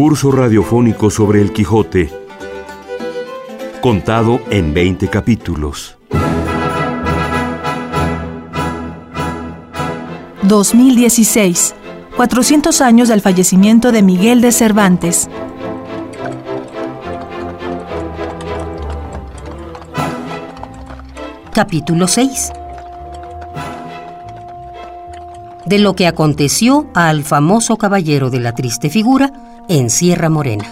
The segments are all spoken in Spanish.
Curso radiofónico sobre el Quijote, contado en 20 capítulos. 2016, 400 años del fallecimiento de Miguel de Cervantes. Capítulo 6 de lo que aconteció al famoso caballero de la triste figura en Sierra Morena.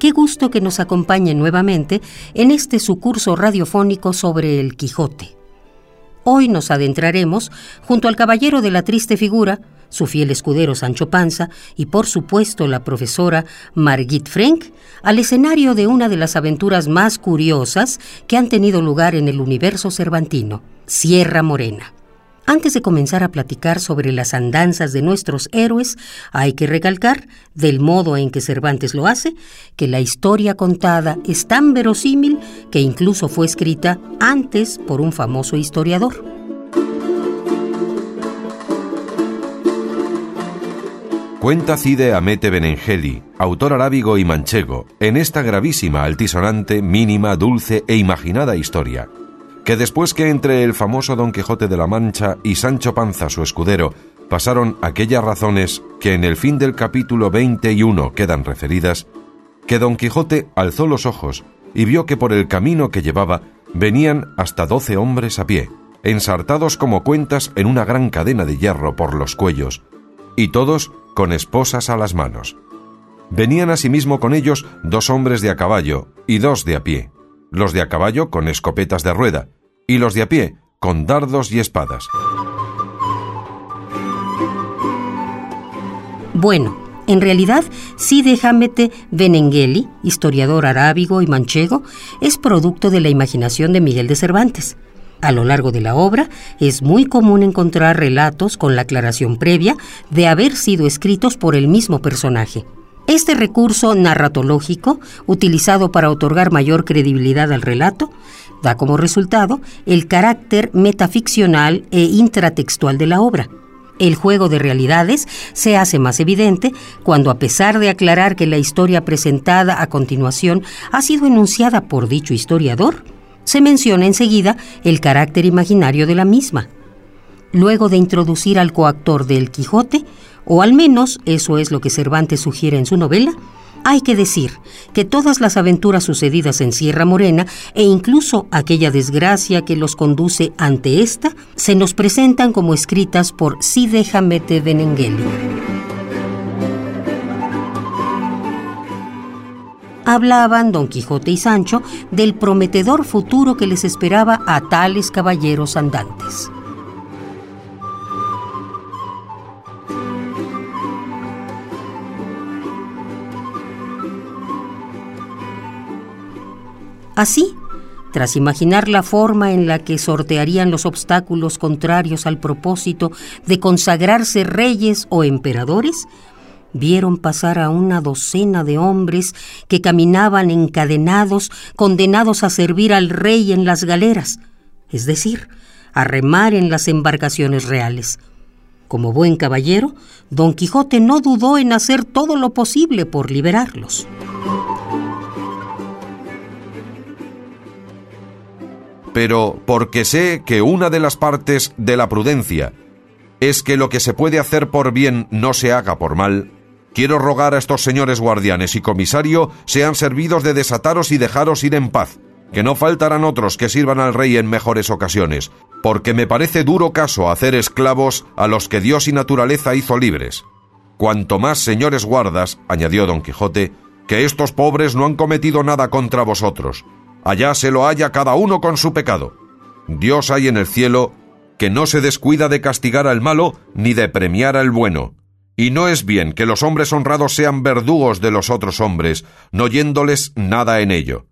Qué gusto que nos acompañe nuevamente en este su curso radiofónico sobre el Quijote. Hoy nos adentraremos junto al caballero de la triste figura su fiel escudero Sancho Panza y por supuesto la profesora Margit Frank al escenario de una de las aventuras más curiosas que han tenido lugar en el universo cervantino, Sierra Morena. Antes de comenzar a platicar sobre las andanzas de nuestros héroes, hay que recalcar, del modo en que Cervantes lo hace, que la historia contada es tan verosímil que incluso fue escrita antes por un famoso historiador. Cuenta Cide Amete Benengeli, autor arábigo y manchego, en esta gravísima, altisonante, mínima, dulce e imaginada historia, que después que entre el famoso Don Quijote de la Mancha y Sancho Panza su escudero pasaron aquellas razones que en el fin del capítulo 21 quedan referidas, que Don Quijote alzó los ojos y vio que por el camino que llevaba venían hasta doce hombres a pie, ensartados como cuentas en una gran cadena de hierro por los cuellos, y todos con esposas a las manos. Venían asimismo con ellos dos hombres de a caballo y dos de a pie, los de a caballo con escopetas de rueda, y los de a pie con dardos y espadas. Bueno, en realidad, Side Hamete Benengeli, historiador arábigo y manchego, es producto de la imaginación de Miguel de Cervantes. A lo largo de la obra es muy común encontrar relatos con la aclaración previa de haber sido escritos por el mismo personaje. Este recurso narratológico, utilizado para otorgar mayor credibilidad al relato, da como resultado el carácter metaficcional e intratextual de la obra. El juego de realidades se hace más evidente cuando, a pesar de aclarar que la historia presentada a continuación ha sido enunciada por dicho historiador, se menciona enseguida el carácter imaginario de la misma. Luego de introducir al coactor del Quijote, o al menos eso es lo que Cervantes sugiere en su novela, hay que decir que todas las aventuras sucedidas en Sierra Morena e incluso aquella desgracia que los conduce ante esta, se nos presentan como escritas por Side Hamete Benengeli. hablaban Don Quijote y Sancho del prometedor futuro que les esperaba a tales caballeros andantes. Así, tras imaginar la forma en la que sortearían los obstáculos contrarios al propósito de consagrarse reyes o emperadores, vieron pasar a una docena de hombres que caminaban encadenados, condenados a servir al rey en las galeras, es decir, a remar en las embarcaciones reales. Como buen caballero, Don Quijote no dudó en hacer todo lo posible por liberarlos. Pero porque sé que una de las partes de la prudencia es que lo que se puede hacer por bien no se haga por mal, Quiero rogar a estos señores guardianes y comisario sean servidos de desataros y dejaros ir en paz, que no faltarán otros que sirvan al rey en mejores ocasiones, porque me parece duro caso hacer esclavos a los que Dios y naturaleza hizo libres. Cuanto más señores guardas, añadió don Quijote, que estos pobres no han cometido nada contra vosotros. Allá se lo haya cada uno con su pecado. Dios hay en el cielo que no se descuida de castigar al malo ni de premiar al bueno. Y no es bien que los hombres honrados sean verdugos de los otros hombres, no yéndoles nada en ello.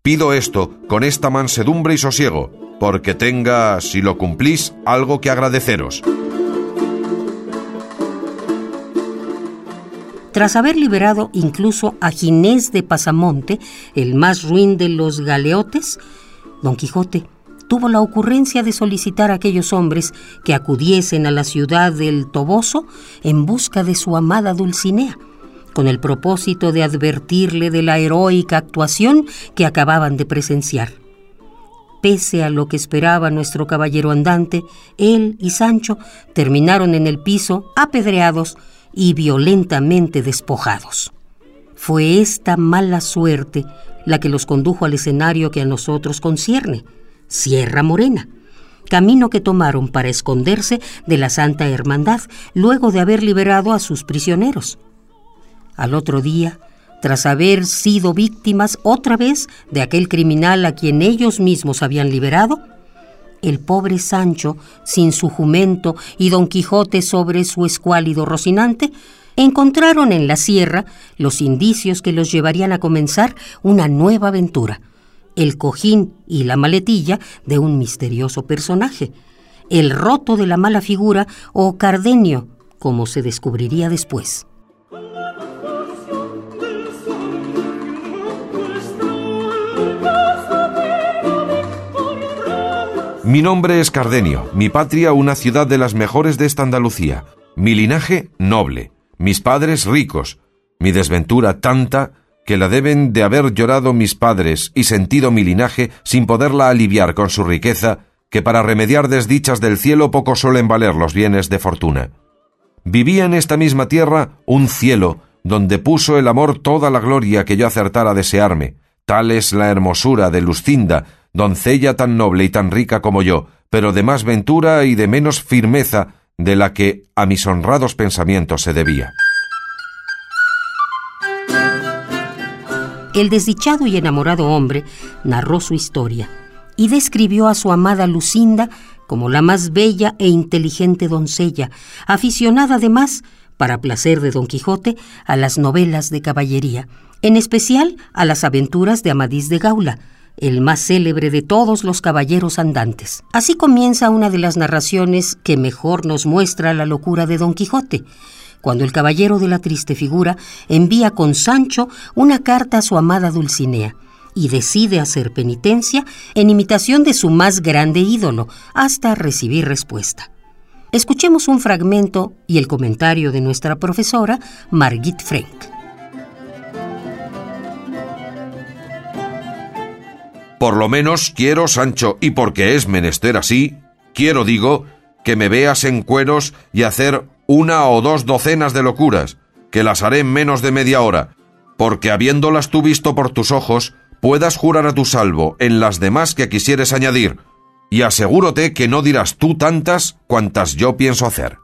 Pido esto con esta mansedumbre y sosiego, porque tenga, si lo cumplís, algo que agradeceros. Tras haber liberado incluso a Ginés de Pasamonte, el más ruin de los galeotes, Don Quijote tuvo la ocurrencia de solicitar a aquellos hombres que acudiesen a la ciudad del Toboso en busca de su amada Dulcinea, con el propósito de advertirle de la heroica actuación que acababan de presenciar. Pese a lo que esperaba nuestro caballero andante, él y Sancho terminaron en el piso apedreados y violentamente despojados. Fue esta mala suerte la que los condujo al escenario que a nosotros concierne, Sierra Morena, camino que tomaron para esconderse de la Santa Hermandad luego de haber liberado a sus prisioneros. Al otro día, tras haber sido víctimas otra vez de aquel criminal a quien ellos mismos habían liberado, el pobre Sancho, sin su jumento y Don Quijote sobre su escuálido Rocinante, encontraron en la sierra los indicios que los llevarían a comenzar una nueva aventura, el cojín y la maletilla de un misterioso personaje, el roto de la mala figura o Cardenio, como se descubriría después. Mi nombre es Cardenio, mi patria una ciudad de las mejores de esta Andalucía, mi linaje noble, mis padres ricos, mi desventura tanta que la deben de haber llorado mis padres y sentido mi linaje sin poderla aliviar con su riqueza, que para remediar desdichas del cielo poco suelen valer los bienes de fortuna. Vivía en esta misma tierra un cielo, donde puso el amor toda la gloria que yo acertara a desearme. Tal es la hermosura de Lucinda, doncella tan noble y tan rica como yo, pero de más ventura y de menos firmeza de la que a mis honrados pensamientos se debía. el desdichado y enamorado hombre narró su historia y describió a su amada Lucinda como la más bella e inteligente doncella, aficionada además, para placer de Don Quijote, a las novelas de caballería, en especial a las aventuras de Amadís de Gaula, el más célebre de todos los caballeros andantes. Así comienza una de las narraciones que mejor nos muestra la locura de Don Quijote, cuando el caballero de la triste figura envía con Sancho una carta a su amada Dulcinea y decide hacer penitencia en imitación de su más grande ídolo hasta recibir respuesta. Escuchemos un fragmento y el comentario de nuestra profesora Margit Frank. Por lo menos quiero, Sancho, y porque es menester así, quiero, digo, que me veas en cueros y hacer una o dos docenas de locuras, que las haré en menos de media hora, porque habiéndolas tú visto por tus ojos, puedas jurar a tu salvo en las demás que quisieres añadir, y asegúrote que no dirás tú tantas cuantas yo pienso hacer.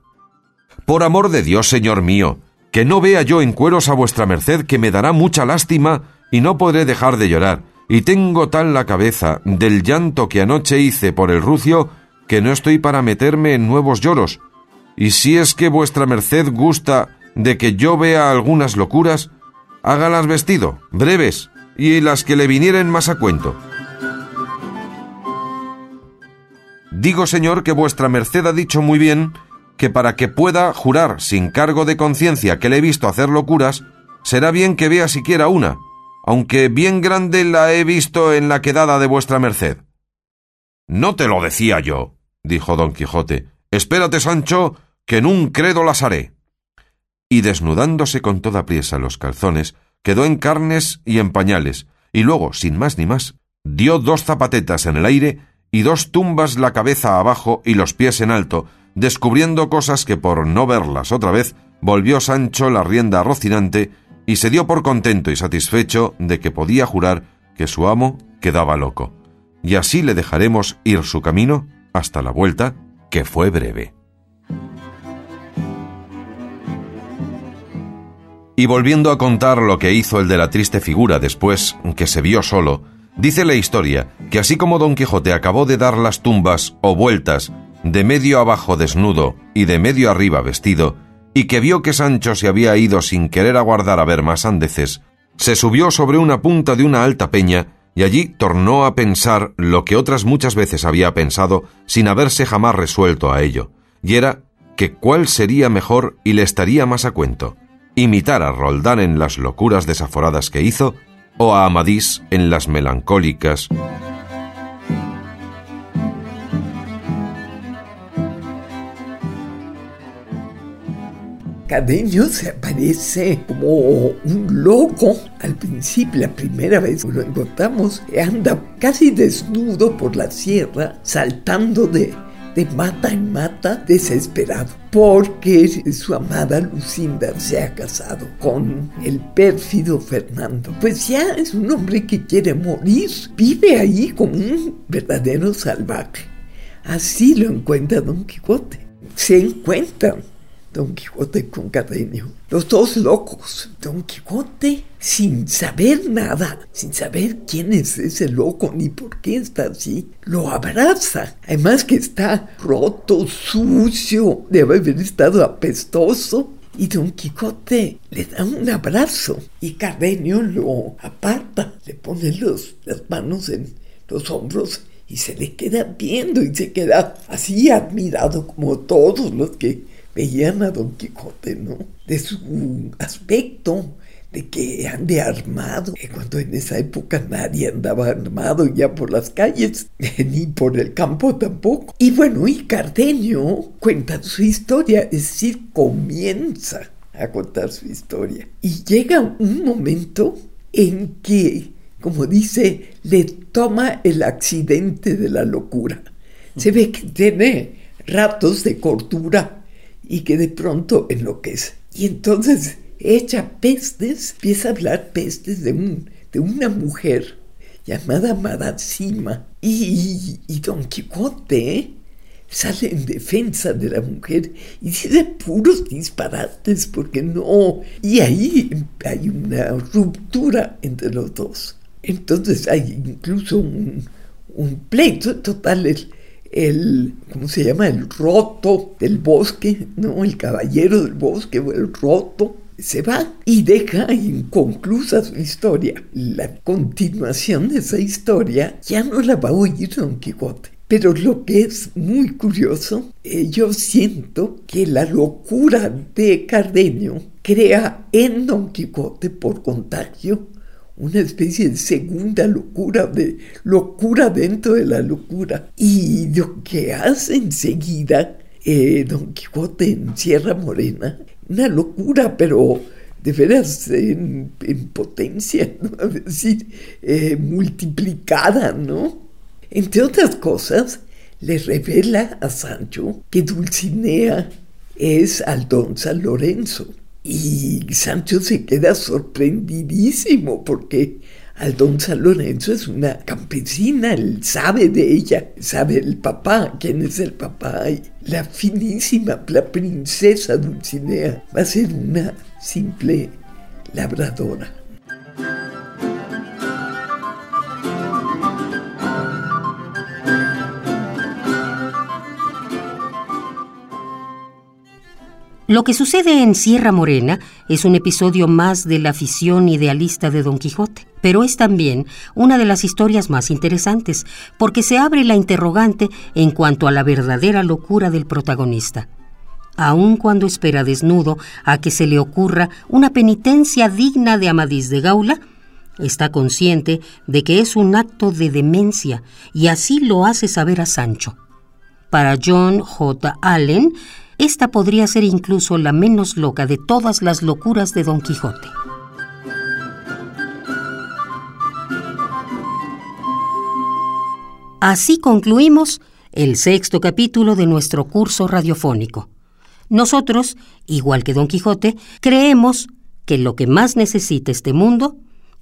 Por amor de Dios, señor mío, que no vea yo en cueros a vuestra merced que me dará mucha lástima y no podré dejar de llorar, y tengo tal la cabeza del llanto que anoche hice por el rucio que no estoy para meterme en nuevos lloros, y si es que vuestra merced gusta de que yo vea algunas locuras, hágalas vestido, breves, y las que le vinieren más a cuento. Digo, señor, que vuestra merced ha dicho muy bien que para que pueda jurar sin cargo de conciencia que le he visto hacer locuras, será bien que vea siquiera una, aunque bien grande la he visto en la quedada de vuestra merced. No te lo decía yo, dijo don Quijote. Espérate, Sancho, que en un credo las haré. Y desnudándose con toda priesa los calzones, quedó en carnes y en pañales, y luego, sin más ni más, dio dos zapatetas en el aire y dos tumbas la cabeza abajo y los pies en alto, descubriendo cosas que por no verlas otra vez, volvió Sancho la rienda Rocinante y se dio por contento y satisfecho de que podía jurar que su amo quedaba loco. Y así le dejaremos ir su camino hasta la vuelta, que fue breve. Y volviendo a contar lo que hizo el de la triste figura después que se vio solo, dice la historia que así como Don Quijote acabó de dar las tumbas o vueltas de medio abajo desnudo y de medio arriba vestido, y que vio que Sancho se había ido sin querer aguardar a ver más andeces, se subió sobre una punta de una alta peña y allí tornó a pensar lo que otras muchas veces había pensado sin haberse jamás resuelto a ello, y era que cuál sería mejor y le estaría más a cuento imitar a Roldán en las locuras desaforadas que hizo, o a Amadís en las melancólicas. Cardenio se aparece como un loco. Al principio, la primera vez que lo encontramos, anda casi desnudo por la sierra, saltando de, de mata en mata, desesperado, porque su amada Lucinda se ha casado con el pérfido Fernando. Pues ya es un hombre que quiere morir, vive ahí como un verdadero salvaje. Así lo encuentra Don Quijote. Se encuentran Don Quijote con Cardenio. Los dos locos. Don Quijote, sin saber nada, sin saber quién es ese loco ni por qué está así, lo abraza. Además que está roto, sucio, debe haber estado apestoso. Y Don Quijote le da un abrazo y Cardenio lo aparta, le pone los, las manos en los hombros y se le queda viendo y se queda así admirado como todos los que veían a Don Quijote, ¿no? De su aspecto, de que ande armado, cuando en esa época nadie andaba armado ya por las calles, ni por el campo tampoco. Y bueno, y Cardenio cuenta su historia, es decir, comienza a contar su historia. Y llega un momento en que, como dice, le toma el accidente de la locura. Se ve que tiene ratos de cordura y que de pronto enloquece. Y entonces echa pestes, empieza a hablar pestes de, un, de una mujer llamada Madacima. Y, y, Don Quijote sale en defensa de la mujer y dice puros disparates porque no. Y ahí hay una ruptura entre los dos. Entonces hay incluso un, un pleito total ¿cómo se llama? El roto del bosque, ¿no? El caballero del bosque o el roto se va y deja inconclusa su historia. La continuación de esa historia ya no la va a oír Don Quijote. Pero lo que es muy curioso, eh, yo siento que la locura de Cardenio crea en Don Quijote por contagio una especie de segunda locura, de locura dentro de la locura. Y lo que hace enseguida eh, Don Quijote en Sierra Morena, una locura, pero de veras en, potencia, ¿no? es decir, eh, multiplicada, ¿no? Entre otras cosas, le revela a Sancho que Dulcinea es Aldón San Lorenzo y Sancho se queda sorprendidísimo porque Aldón San Lorenzo es una campesina, él sabe de ella, sabe el papá, quién es el papá. la finísima, la princesa Dulcinea va a ser una simple labradora. Lo que sucede en Sierra Morena es un episodio más de la afición idealista de Don Quijote, pero es también una de las historias más interesantes, porque se abre la interrogante en cuanto a la verdadera locura del protagonista. Aun cuando espera desnudo a que se le ocurra una penitencia digna de Amadís de Gaula, está consciente de que es un acto de demencia y así lo hace saber a Sancho. Para John J. Allen, esta podría ser incluso la menos loca de todas las locuras de Don Quijote. Así concluimos el sexto capítulo de nuestro curso radiofónico. Nosotros, igual que Don Quijote, creemos que lo que más necesita este mundo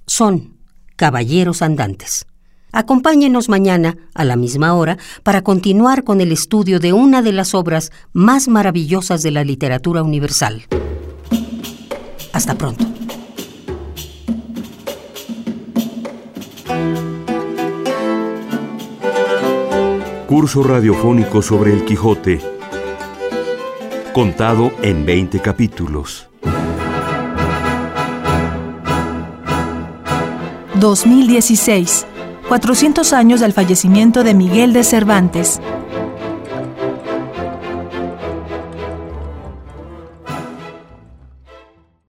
son caballeros andantes. Acompáñenos mañana a la misma hora para continuar con el estudio de una de las obras más maravillosas de la literatura universal. Hasta pronto. Curso radiofónico sobre el Quijote. Contado en 20 capítulos. 2016 400 años del fallecimiento de Miguel de Cervantes,